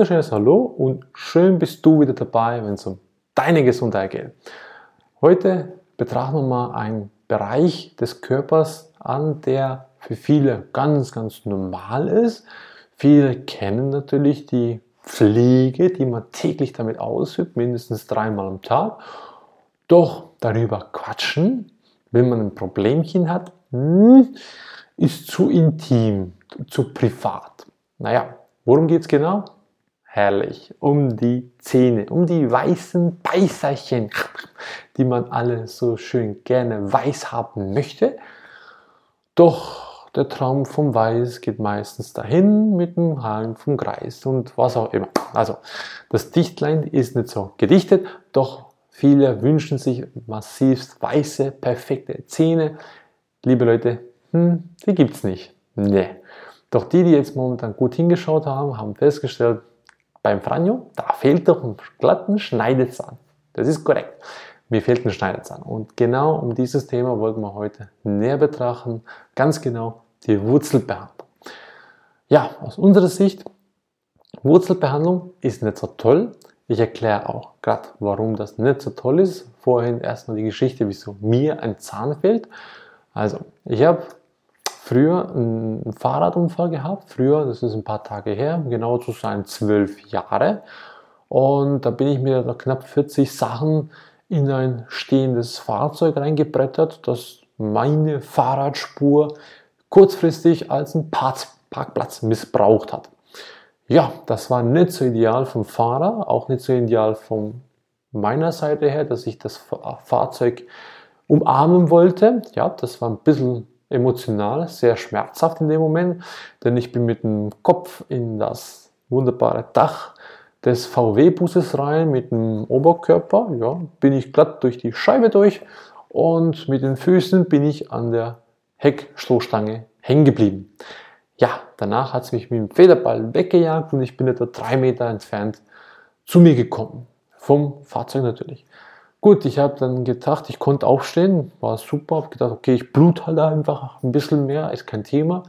wunderschönes Hallo und schön bist du wieder dabei, wenn es um deine Gesundheit geht. Heute betrachten wir mal einen Bereich des Körpers an, der für viele ganz, ganz normal ist. Viele kennen natürlich die Pflege, die man täglich damit ausübt, mindestens dreimal am Tag. Doch darüber quatschen, wenn man ein Problemchen hat, hm, ist zu intim, zu privat. Naja, worum geht es genau? Herrlich, um die Zähne, um die weißen Beißerchen, die man alle so schön gerne weiß haben möchte. Doch der Traum vom Weiß geht meistens dahin mit dem Hahn vom Kreis und was auch immer. Also das Dichtlein ist nicht so gedichtet, doch viele wünschen sich massivst weiße, perfekte Zähne. Liebe Leute, hm, die gibt's nicht. Nee. Doch die, die jetzt momentan gut hingeschaut haben, haben festgestellt, beim Franjo, da fehlt doch ein glatten Schneidezahn. Das ist korrekt. Mir fehlt ein Schneidezahn. Und genau um dieses Thema wollten wir heute näher betrachten. Ganz genau die Wurzelbehandlung. Ja, aus unserer Sicht, Wurzelbehandlung ist nicht so toll. Ich erkläre auch gerade, warum das nicht so toll ist. Vorhin erstmal die Geschichte, wieso mir ein Zahn fehlt. Also, ich habe früher einen Fahrradunfall gehabt. Früher, das ist ein paar Tage her, genau zu sein zwölf Jahre. Und da bin ich mit knapp 40 Sachen in ein stehendes Fahrzeug reingebrettert, das meine Fahrradspur kurzfristig als ein Parkplatz missbraucht hat. Ja, das war nicht so ideal vom Fahrer, auch nicht so ideal von meiner Seite her, dass ich das Fahrzeug umarmen wollte. Ja, das war ein bisschen emotional, sehr schmerzhaft in dem Moment, denn ich bin mit dem Kopf in das wunderbare Dach des VW-Busses rein mit dem Oberkörper, ja, bin ich glatt durch die Scheibe durch und mit den Füßen bin ich an der Heckstoßstange hängen geblieben. Ja, danach hat es mich mit dem Federball weggejagt und ich bin etwa drei Meter entfernt zu mir gekommen. Vom Fahrzeug natürlich. Gut, ich habe dann gedacht, ich konnte aufstehen, war super, habe gedacht, okay, ich blut halt einfach ein bisschen mehr, ist kein Thema.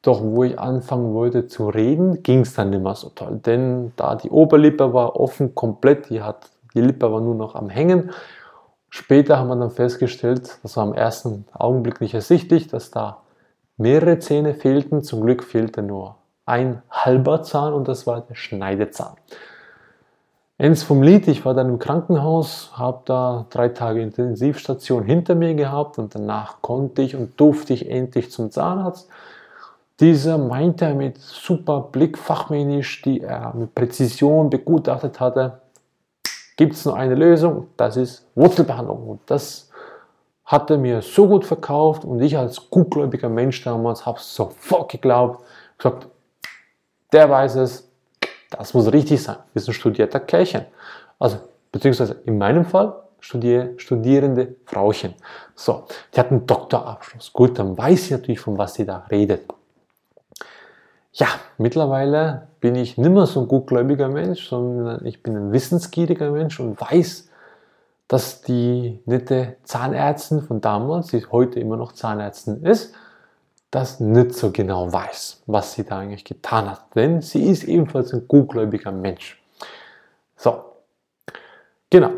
Doch wo ich anfangen wollte zu reden, ging es dann nicht mehr so toll, denn da die Oberlippe war offen komplett, die, hat, die Lippe war nur noch am Hängen. Später haben wir dann festgestellt, das war am ersten Augenblick nicht ersichtlich, dass da mehrere Zähne fehlten. Zum Glück fehlte nur ein halber Zahn und das war der Schneidezahn. Ends vom Lied, ich war dann im Krankenhaus, habe da drei Tage Intensivstation hinter mir gehabt und danach konnte ich und durfte ich endlich zum Zahnarzt. Dieser meinte mit super Blick fachmännisch, die er mit Präzision begutachtet hatte, gibt es nur eine Lösung, das ist Wurzelbehandlung. Und das hat er mir so gut verkauft und ich als gutgläubiger Mensch damals habe sofort geglaubt, gesagt, der weiß es, das muss richtig sein. Wir sind studierter Kerlchen. Also, beziehungsweise in meinem Fall Studier, studierende Frauchen. So, die hat einen Doktorabschluss. Gut, dann weiß ich natürlich, von was sie da redet. Ja, mittlerweile bin ich nicht mehr so ein gutgläubiger Mensch, sondern ich bin ein wissensgieriger Mensch und weiß, dass die nette Zahnärztin von damals, die heute immer noch Zahnärztin ist, das nicht so genau weiß, was sie da eigentlich getan hat. Denn sie ist ebenfalls ein gutgläubiger Mensch. So, genau.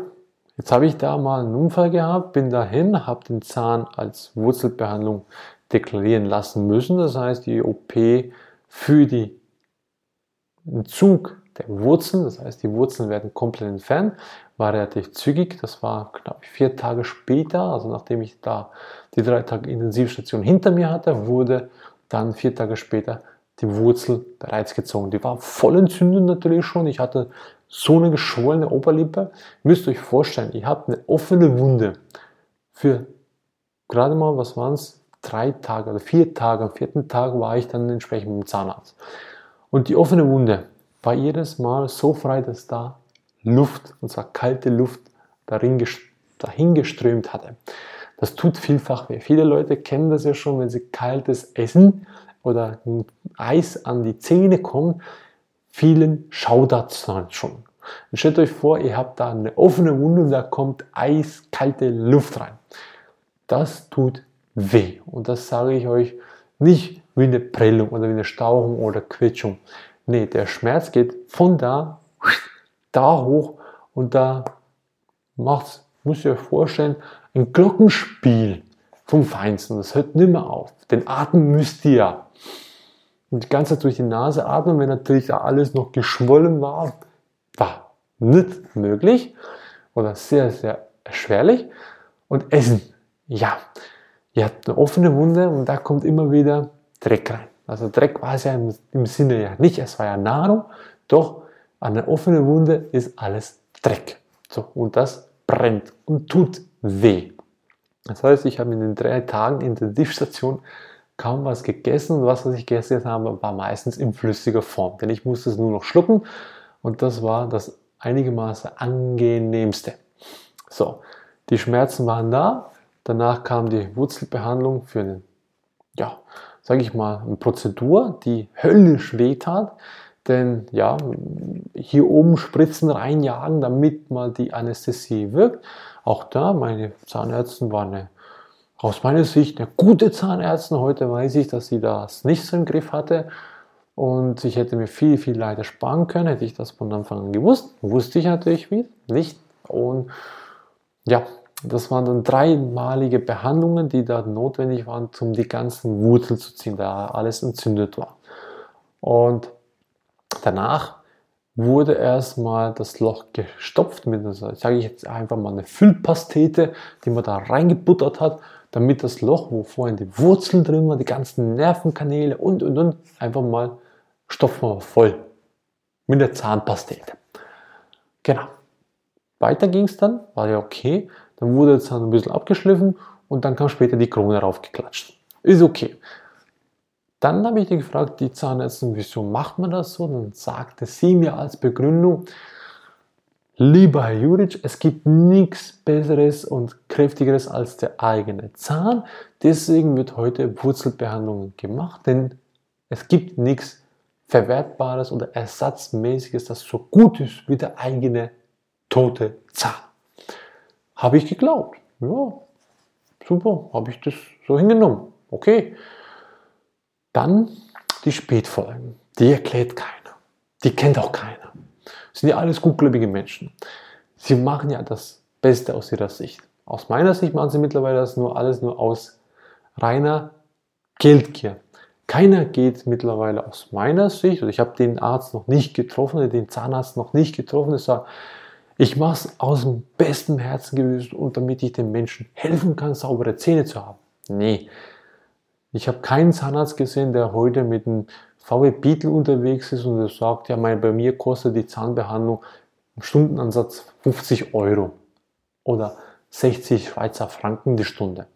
Jetzt habe ich da mal einen Unfall gehabt, bin dahin, habe den Zahn als Wurzelbehandlung deklarieren lassen müssen. Das heißt, die OP für den Zug der Wurzeln, das heißt, die Wurzeln werden komplett entfernt, war relativ zügig. Das war knapp vier Tage später, also nachdem ich da die drei Tage Intensivstation hinter mir hatte, wurde dann vier Tage später die Wurzel bereits gezogen. Die war voll entzündet natürlich schon. Ich hatte so eine geschwollene Oberlippe. Ihr müsst euch vorstellen, ich habe eine offene Wunde für gerade mal, was waren es, drei Tage oder vier Tage. Am vierten Tag war ich dann entsprechend mit dem Zahnarzt. Und die offene Wunde war jedes Mal so frei, dass da Luft, und zwar kalte Luft, darin dahin geströmt hatte. Das tut vielfach weh. Viele Leute kennen das ja schon, wenn sie kaltes Essen oder Eis an die Zähne kommen. Vielen schaudert es dann schon. Und stellt euch vor, ihr habt da eine offene Wunde und da kommt eiskalte Luft rein. Das tut weh. Und das sage ich euch nicht wie eine Prellung oder wie eine Stauchung oder Quetschung. Nee, der Schmerz geht von da, da hoch und da macht, muss ich euch vorstellen, ein Glockenspiel vom Feinsten. Das hört nimmer auf. Den Atem müsst ihr ja. Und die ganze Zeit durch die Nase atmen, wenn natürlich da alles noch geschwollen war, war nicht möglich oder sehr, sehr erschwerlich. Und Essen, ja, ihr habt eine offene Wunde und da kommt immer wieder Dreck rein. Also Dreck war es ja im, im Sinne ja nicht, es war ja Nahrung, doch an einer offenen Wunde ist alles Dreck. So, und das brennt und tut weh. Das heißt, ich habe in den drei Tagen Intensivstation kaum was gegessen und was, was ich gegessen habe, war meistens in flüssiger Form, denn ich musste es nur noch schlucken und das war das einigermaßen angenehmste. So, die Schmerzen waren da, danach kam die Wurzelbehandlung für eine, ja, sage ich mal, eine Prozedur, die höllisch wehtat, denn ja, hier oben Spritzen reinjagen, damit mal die Anästhesie wirkt. Auch da, meine Zahnärztin war eine, aus meiner Sicht eine gute Zahnärztin. Heute weiß ich, dass sie das nicht so im Griff hatte. Und ich hätte mir viel, viel Leid ersparen können, hätte ich das von Anfang an gewusst. Wusste ich natürlich nicht. Und ja, das waren dann dreimalige Behandlungen, die da notwendig waren, um die ganzen Wurzeln zu ziehen, da alles entzündet war. Und danach wurde erstmal das Loch gestopft mit, sage ich jetzt einfach mal, eine Füllpastete, die man da reingebuttert hat, damit das Loch, wo vorhin die Wurzeln drin waren, die ganzen Nervenkanäle und und und, einfach mal stopfen wir voll mit der Zahnpastete. Genau. Weiter ging es dann, war ja okay. Dann wurde der Zahn ein bisschen abgeschliffen und dann kam später die Krone raufgeklatscht. Ist okay. Dann habe ich die gefragt, die Zahnärztin, wieso macht man das so? Dann sagte sie mir als Begründung, lieber Herr Juric, es gibt nichts Besseres und Kräftigeres als der eigene Zahn. Deswegen wird heute Wurzelbehandlung gemacht, denn es gibt nichts Verwertbares oder Ersatzmäßiges, das so gut ist wie der eigene tote Zahn. Habe ich geglaubt. Ja, super, habe ich das so hingenommen. Okay. Dann die Spätfolgen. Die erklärt keiner. Die kennt auch keiner. Das sind ja alles gutgläubige Menschen. Sie machen ja das Beste aus ihrer Sicht. Aus meiner Sicht machen sie mittlerweile das nur alles nur aus reiner Geldgier. Keiner geht mittlerweile aus meiner Sicht, und ich habe den Arzt noch nicht getroffen, den Zahnarzt noch nicht getroffen, der sagt, ich mache es aus dem besten Herzen gewesen und damit ich den Menschen helfen kann, saubere Zähne zu haben. Nee. Ich habe keinen Zahnarzt gesehen, der heute mit einem VW Beetle unterwegs ist und der sagt, ja, mein, bei mir kostet die Zahnbehandlung im Stundenansatz 50 Euro oder 60 Schweizer Franken die Stunde.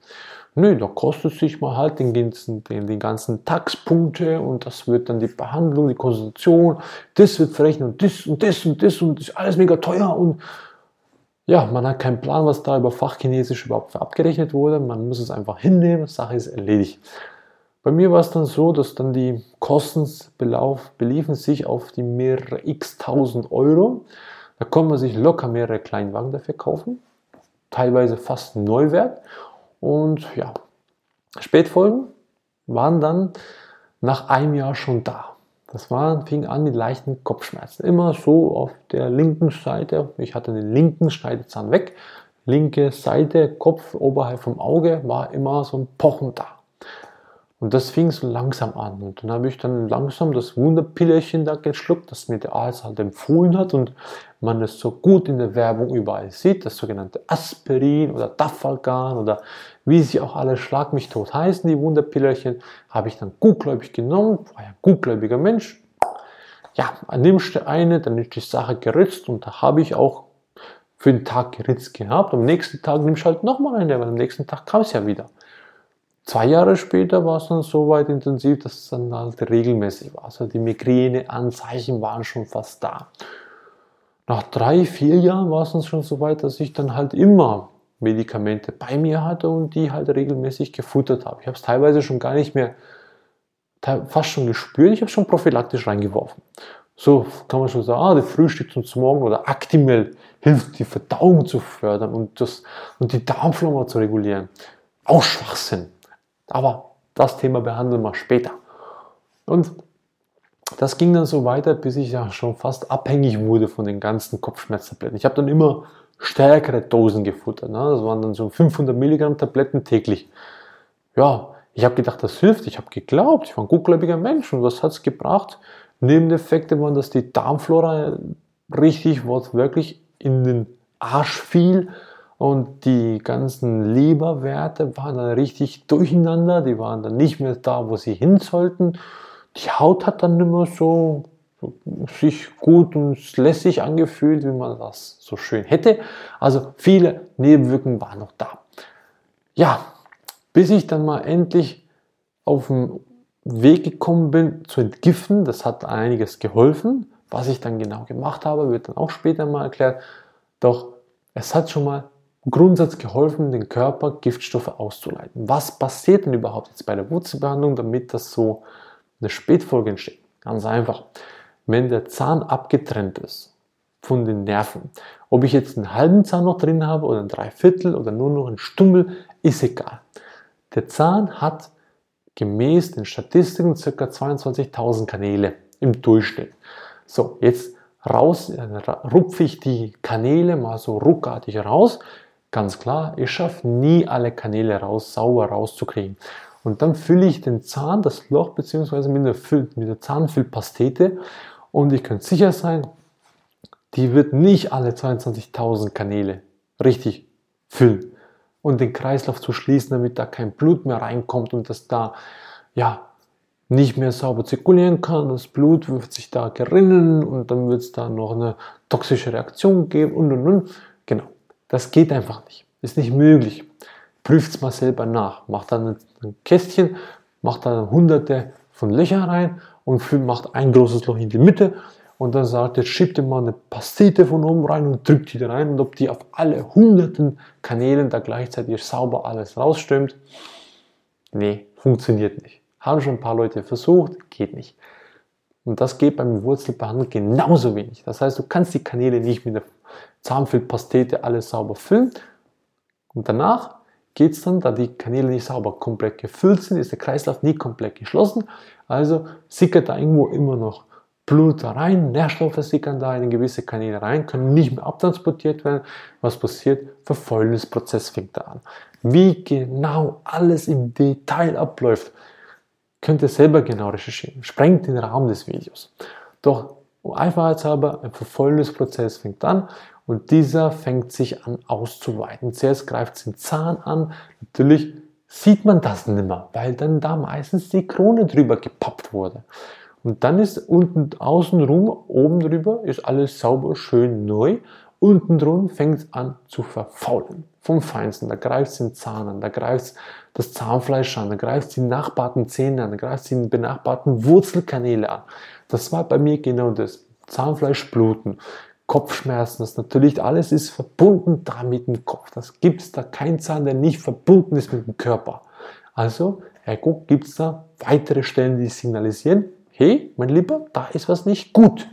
Nö, da kostet sich mal halt den ganzen, den, den ganzen Taxpunkte und das wird dann die Behandlung, die Konsultation, das wird verrechnet und das und das und das und das ist alles mega teuer und ja, man hat keinen Plan, was da über Fachchinesisch überhaupt abgerechnet wurde. Man muss es einfach hinnehmen, Sache ist erledigt. Bei mir war es dann so, dass dann die Kosten beliefen sich auf die mehrere x tausend Euro. Da konnte man sich locker mehrere Kleinwagen dafür kaufen, teilweise fast Neuwert. Und ja, Spätfolgen waren dann nach einem Jahr schon da. Das war, fing an mit leichten Kopfschmerzen. Immer so auf der linken Seite. Ich hatte den linken Schneidezahn weg. Linke Seite, Kopf oberhalb vom Auge, war immer so ein Pochen da. Und das fing so langsam an. Und dann habe ich dann langsam das Wunderpillerchen da geschluckt, das mir der Arzt halt empfohlen hat und man es so gut in der Werbung überall sieht, das sogenannte Aspirin oder Dafalgan oder wie sie auch alle Schlag mich tot heißen, die Wunderpillerchen, habe ich dann gutgläubig genommen, war ja ein gutgläubiger Mensch. Ja, nimmst du eine, dann ist die Sache geritzt und da habe ich auch für den Tag geritzt gehabt. Am nächsten Tag nimmst du halt nochmal eine, weil am nächsten Tag kam es ja wieder. Zwei Jahre später war es dann so weit intensiv, dass es dann halt regelmäßig war. Also die Migräne-Anzeichen waren schon fast da. Nach drei, vier Jahren war es dann schon so weit, dass ich dann halt immer Medikamente bei mir hatte und die halt regelmäßig gefuttert habe. Ich habe es teilweise schon gar nicht mehr, fast schon gespürt, ich habe schon prophylaktisch reingeworfen. So kann man schon sagen, ah, der Frühstück zum Morgen oder Actimel hilft, die Verdauung zu fördern und, das, und die Darmflora zu regulieren. Auch Schwachsinn. Aber das Thema behandeln wir später. Und das ging dann so weiter, bis ich ja schon fast abhängig wurde von den ganzen Kopfschmerztabletten. Ich habe dann immer stärkere Dosen gefuttert. Ne? Das waren dann so 500 Milligramm Tabletten täglich. Ja, ich habe gedacht, das hilft. Ich habe geglaubt, ich war ein gutgläubiger Mensch und was hat es gebracht? Nebeneffekte waren, dass die Darmflora richtig wortwörtlich in den Arsch fiel und die ganzen Leberwerte waren dann richtig durcheinander, die waren dann nicht mehr da, wo sie hin sollten. Die Haut hat dann mehr so sich gut und lässig angefühlt, wie man das so schön hätte. Also viele Nebenwirkungen waren noch da. Ja, bis ich dann mal endlich auf den Weg gekommen bin zu entgiften, das hat einiges geholfen. Was ich dann genau gemacht habe, wird dann auch später mal erklärt. Doch es hat schon mal Grundsatz geholfen, den Körper Giftstoffe auszuleiten. Was passiert denn überhaupt jetzt bei der Wurzelbehandlung, damit das so eine Spätfolge entsteht? Ganz einfach. Wenn der Zahn abgetrennt ist von den Nerven, ob ich jetzt einen halben Zahn noch drin habe oder ein Dreiviertel oder nur noch ein Stummel, ist egal. Der Zahn hat gemäß den Statistiken ca. 22.000 Kanäle im Durchschnitt. So, jetzt raus, äh, rupfe ich die Kanäle mal so ruckartig raus. Ganz klar, ich schaffe nie alle Kanäle raus, sauber rauszukriegen. Und dann fülle ich den Zahn, das Loch beziehungsweise mit der, mit der Zahnfüllpastete und ich kann sicher sein, die wird nicht alle 22.000 Kanäle richtig füllen und den Kreislauf zu schließen, damit da kein Blut mehr reinkommt und das da ja nicht mehr sauber zirkulieren kann. Das Blut wird sich da gerinnen und dann wird es da noch eine toxische Reaktion geben und und und. Das geht einfach nicht. Ist nicht möglich. Prüft es mal selber nach. Macht dann ein Kästchen, macht da hunderte von Löchern rein und macht ein großes Loch in die Mitte und dann sagt, jetzt schiebt ihr mal eine Pastete von oben rein und drückt die da rein und ob die auf alle hunderten Kanälen da gleichzeitig sauber alles rausströmt. Nee, funktioniert nicht. Haben schon ein paar Leute versucht, geht nicht. Und das geht beim Wurzelbehandlung genauso wenig. Das heißt, du kannst die Kanäle nicht mit der Zahnfüllpastete alles sauber füllen. Und danach geht es dann, da die Kanäle nicht sauber komplett gefüllt sind, ist der Kreislauf nie komplett geschlossen. Also sickert da irgendwo immer noch Blut rein, Nährstoffe sickern da in gewisse Kanäle rein, können nicht mehr abtransportiert werden. Was passiert? Verfäulnisprozess fängt da an. Wie genau alles im Detail abläuft, könnt ihr selber genau recherchieren. Sprengt den Rahmen des Videos. Doch einfachheitshalber, ein Verfäulnisprozess fängt an und dieser fängt sich an auszuweiten. Zuerst greift es den Zahn an. Natürlich sieht man das nicht mehr, weil dann da meistens die Krone drüber gepappt wurde. Und dann ist unten außenrum, oben drüber, ist alles sauber, schön neu. Unten drum fängt es an zu verfaulen. Vom Feinsten. Da greift es den Zahn an, da greift es das Zahnfleisch an, da greift es die nachbarten Zähne an, da greift es die benachbarten Wurzelkanäle an. Das war bei mir genau das. Zahnfleischbluten, Kopfschmerzen, das natürlich alles ist verbunden da mit dem Kopf. Das gibt es da kein Zahn, der nicht verbunden ist mit dem Körper. Also, ergo gibt es da weitere Stellen, die signalisieren, hey, mein Lieber, da ist was nicht gut.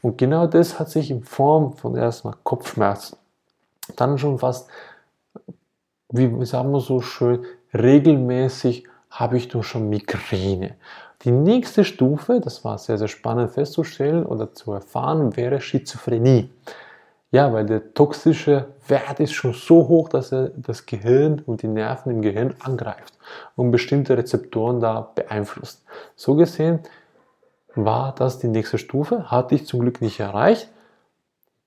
Und genau das hat sich in Form von erstmal Kopfschmerzen, dann schon fast, wie sagen wir so schön, regelmäßig habe ich doch schon Migräne. Die nächste Stufe, das war sehr, sehr spannend festzustellen oder zu erfahren, wäre Schizophrenie. Ja, weil der toxische Wert ist schon so hoch, dass er das Gehirn und die Nerven im Gehirn angreift und bestimmte Rezeptoren da beeinflusst. So gesehen war das die nächste Stufe, hatte ich zum Glück nicht erreicht.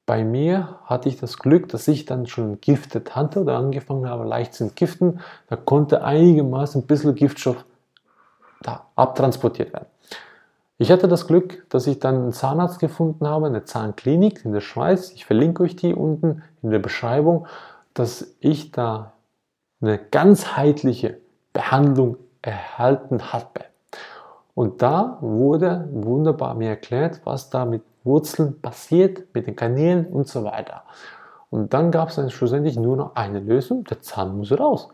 Bei mir hatte ich das Glück, dass ich dann schon giftet hatte oder angefangen habe, leicht zu entgiften. Da konnte einigermaßen ein bisschen Giftstoff da abtransportiert werden. Ich hatte das Glück, dass ich dann einen Zahnarzt gefunden habe, eine Zahnklinik in der Schweiz. Ich verlinke euch die unten in der Beschreibung, dass ich da eine ganzheitliche Behandlung erhalten habe. Und da wurde wunderbar mir erklärt, was da mit Wurzeln passiert, mit den Kanälen und so weiter. Und dann gab es dann schlussendlich nur noch eine Lösung, der Zahn muss raus.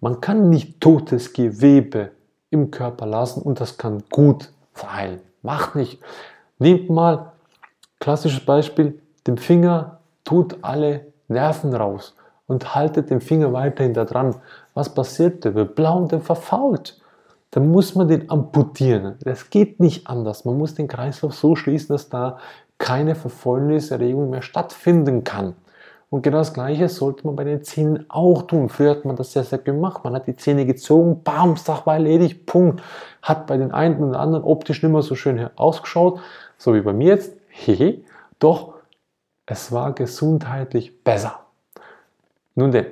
Man kann nicht totes Gewebe im Körper lassen und das kann gut verheilen. Macht nicht. Nehmt mal, klassisches Beispiel, den Finger, tut alle Nerven raus und haltet den Finger weiterhin da dran. Was passiert? Der wird blau und der verfault. dann muss man den amputieren. Das geht nicht anders. Man muss den Kreislauf so schließen, dass da keine Verfäulniserregung mehr stattfinden kann. Und genau das Gleiche sollte man bei den Zähnen auch tun. Früher hat man das sehr, sehr gemacht. Man hat die Zähne gezogen, bam, Sache war erledigt, Punkt. Hat bei den einen und anderen optisch nicht mehr so schön ausgeschaut, so wie bei mir jetzt. Hehe. Doch es war gesundheitlich besser. Nun denn,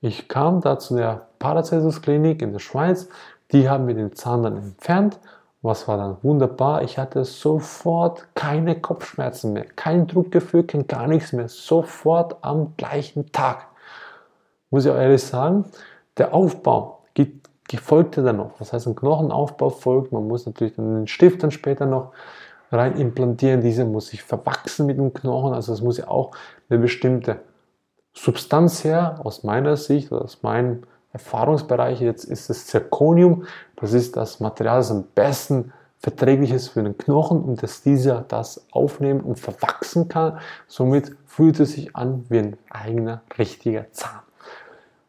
ich kam da zu der Paracelsus Klinik in der Schweiz. Die haben mir den Zahn dann entfernt was war dann wunderbar? Ich hatte sofort keine Kopfschmerzen mehr, kein Druckgefühl, kein gar nichts mehr. Sofort am gleichen Tag. Muss ich auch ehrlich sagen, der Aufbau folgte dann noch. Das heißt, ein Knochenaufbau folgt. Man muss natürlich dann den Stift dann später noch rein implantieren. Dieser muss sich verwachsen mit dem Knochen. Also es muss ja auch eine bestimmte Substanz her, aus meiner Sicht oder aus meinem Erfahrungsbereich. Jetzt ist es Zirconium. Das ist das Material, das am besten verträglich ist für den Knochen und dass dieser das aufnehmen und verwachsen kann. Somit fühlt es sich an wie ein eigener richtiger Zahn.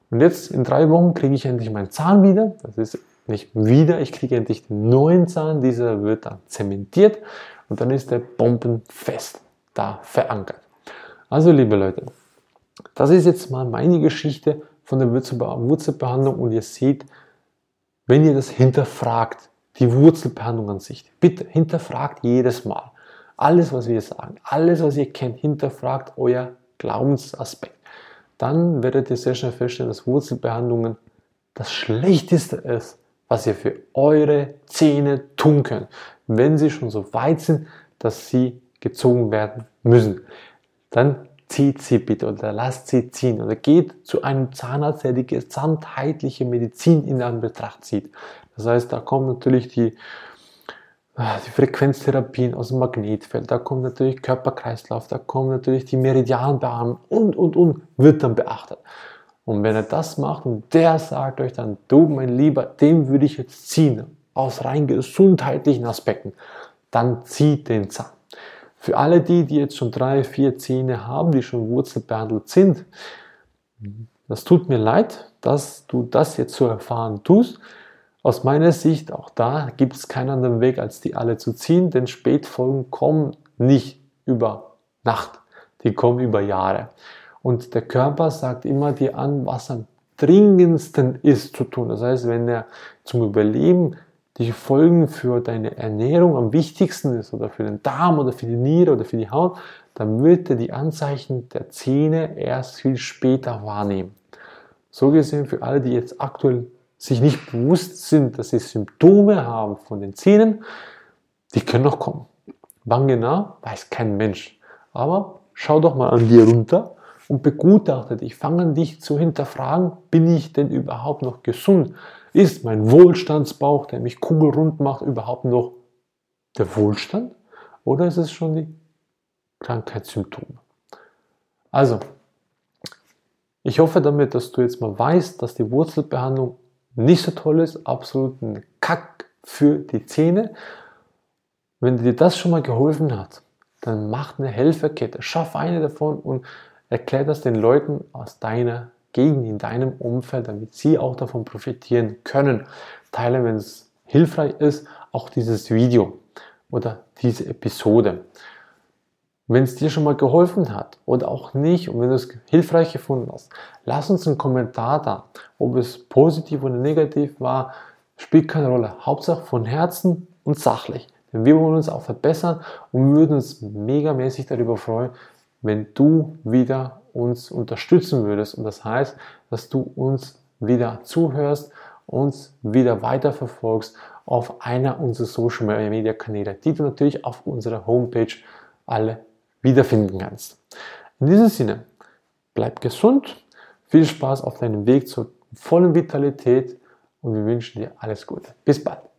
Und jetzt in drei Wochen kriege ich endlich meinen Zahn wieder. Das ist nicht wieder, ich kriege endlich den neuen Zahn. Dieser wird dann zementiert und dann ist der bombenfest da verankert. Also liebe Leute, das ist jetzt mal meine Geschichte von der Wurzelbehandlung und ihr seht, wenn ihr das hinterfragt, die Wurzelbehandlung an sich, bitte hinterfragt jedes Mal. Alles, was wir sagen, alles, was ihr kennt, hinterfragt euer Glaubensaspekt. Dann werdet ihr sehr schnell feststellen, dass Wurzelbehandlungen das Schlechteste ist, was ihr für eure Zähne tun könnt, wenn sie schon so weit sind, dass sie gezogen werden müssen. Dann zieht sie bitte oder lasst sie ziehen oder geht zu einem Zahnarzt, der die gesamtheitliche Medizin in Anbetracht zieht. Das heißt, da kommen natürlich die, ah, die Frequenztherapien aus dem Magnetfeld, da kommt natürlich Körperkreislauf, da kommen natürlich die Meridianbahnen und, und, und, wird dann beachtet. Und wenn er das macht und der sagt euch dann, du mein Lieber, dem würde ich jetzt ziehen, aus rein gesundheitlichen Aspekten, dann zieht den Zahn. Für alle die, die jetzt schon drei, vier Zähne haben, die schon wurzelbehandelt sind, das tut mir leid, dass du das jetzt so erfahren tust. Aus meiner Sicht, auch da gibt es keinen anderen Weg, als die alle zu ziehen, denn Spätfolgen kommen nicht über Nacht, die kommen über Jahre. Und der Körper sagt immer dir an, was am dringendsten ist zu tun. Das heißt, wenn er zum Überleben die Folgen für deine Ernährung am wichtigsten ist oder für den Darm oder für die Niere oder für die Haut, dann wird er die Anzeichen der Zähne erst viel später wahrnehmen. So gesehen für alle, die jetzt aktuell sich nicht bewusst sind, dass sie Symptome haben von den Zähnen, die können noch kommen. Wann genau, weiß kein Mensch. Aber schau doch mal an dir runter und begutachte dich. Fang an dich zu hinterfragen, bin ich denn überhaupt noch gesund? Ist mein Wohlstandsbauch, der mich kugelrund macht, überhaupt noch der Wohlstand? Oder ist es schon die Krankheitssymptome? Also, ich hoffe damit, dass du jetzt mal weißt, dass die Wurzelbehandlung nicht so toll ist, absolut ein Kack für die Zähne. Wenn dir das schon mal geholfen hat, dann mach eine Helferkette, schaff eine davon und erklär das den Leuten aus deiner Gegend, in deinem Umfeld, damit sie auch davon profitieren können. Teile, wenn es hilfreich ist, auch dieses Video oder diese Episode. Wenn es dir schon mal geholfen hat oder auch nicht und wenn du es hilfreich gefunden hast, lass uns einen Kommentar da. Ob es positiv oder negativ war, spielt keine Rolle. Hauptsache von Herzen und sachlich. Denn wir wollen uns auch verbessern und würden uns megamäßig darüber freuen, wenn du wieder uns unterstützen würdest. Und das heißt, dass du uns wieder zuhörst, uns wieder weiterverfolgst auf einer unserer Social Media Kanäle, die du natürlich auf unserer Homepage alle wiederfinden kannst. In diesem Sinne, bleib gesund, viel Spaß auf deinem Weg zur vollen Vitalität und wir wünschen dir alles Gute. Bis bald.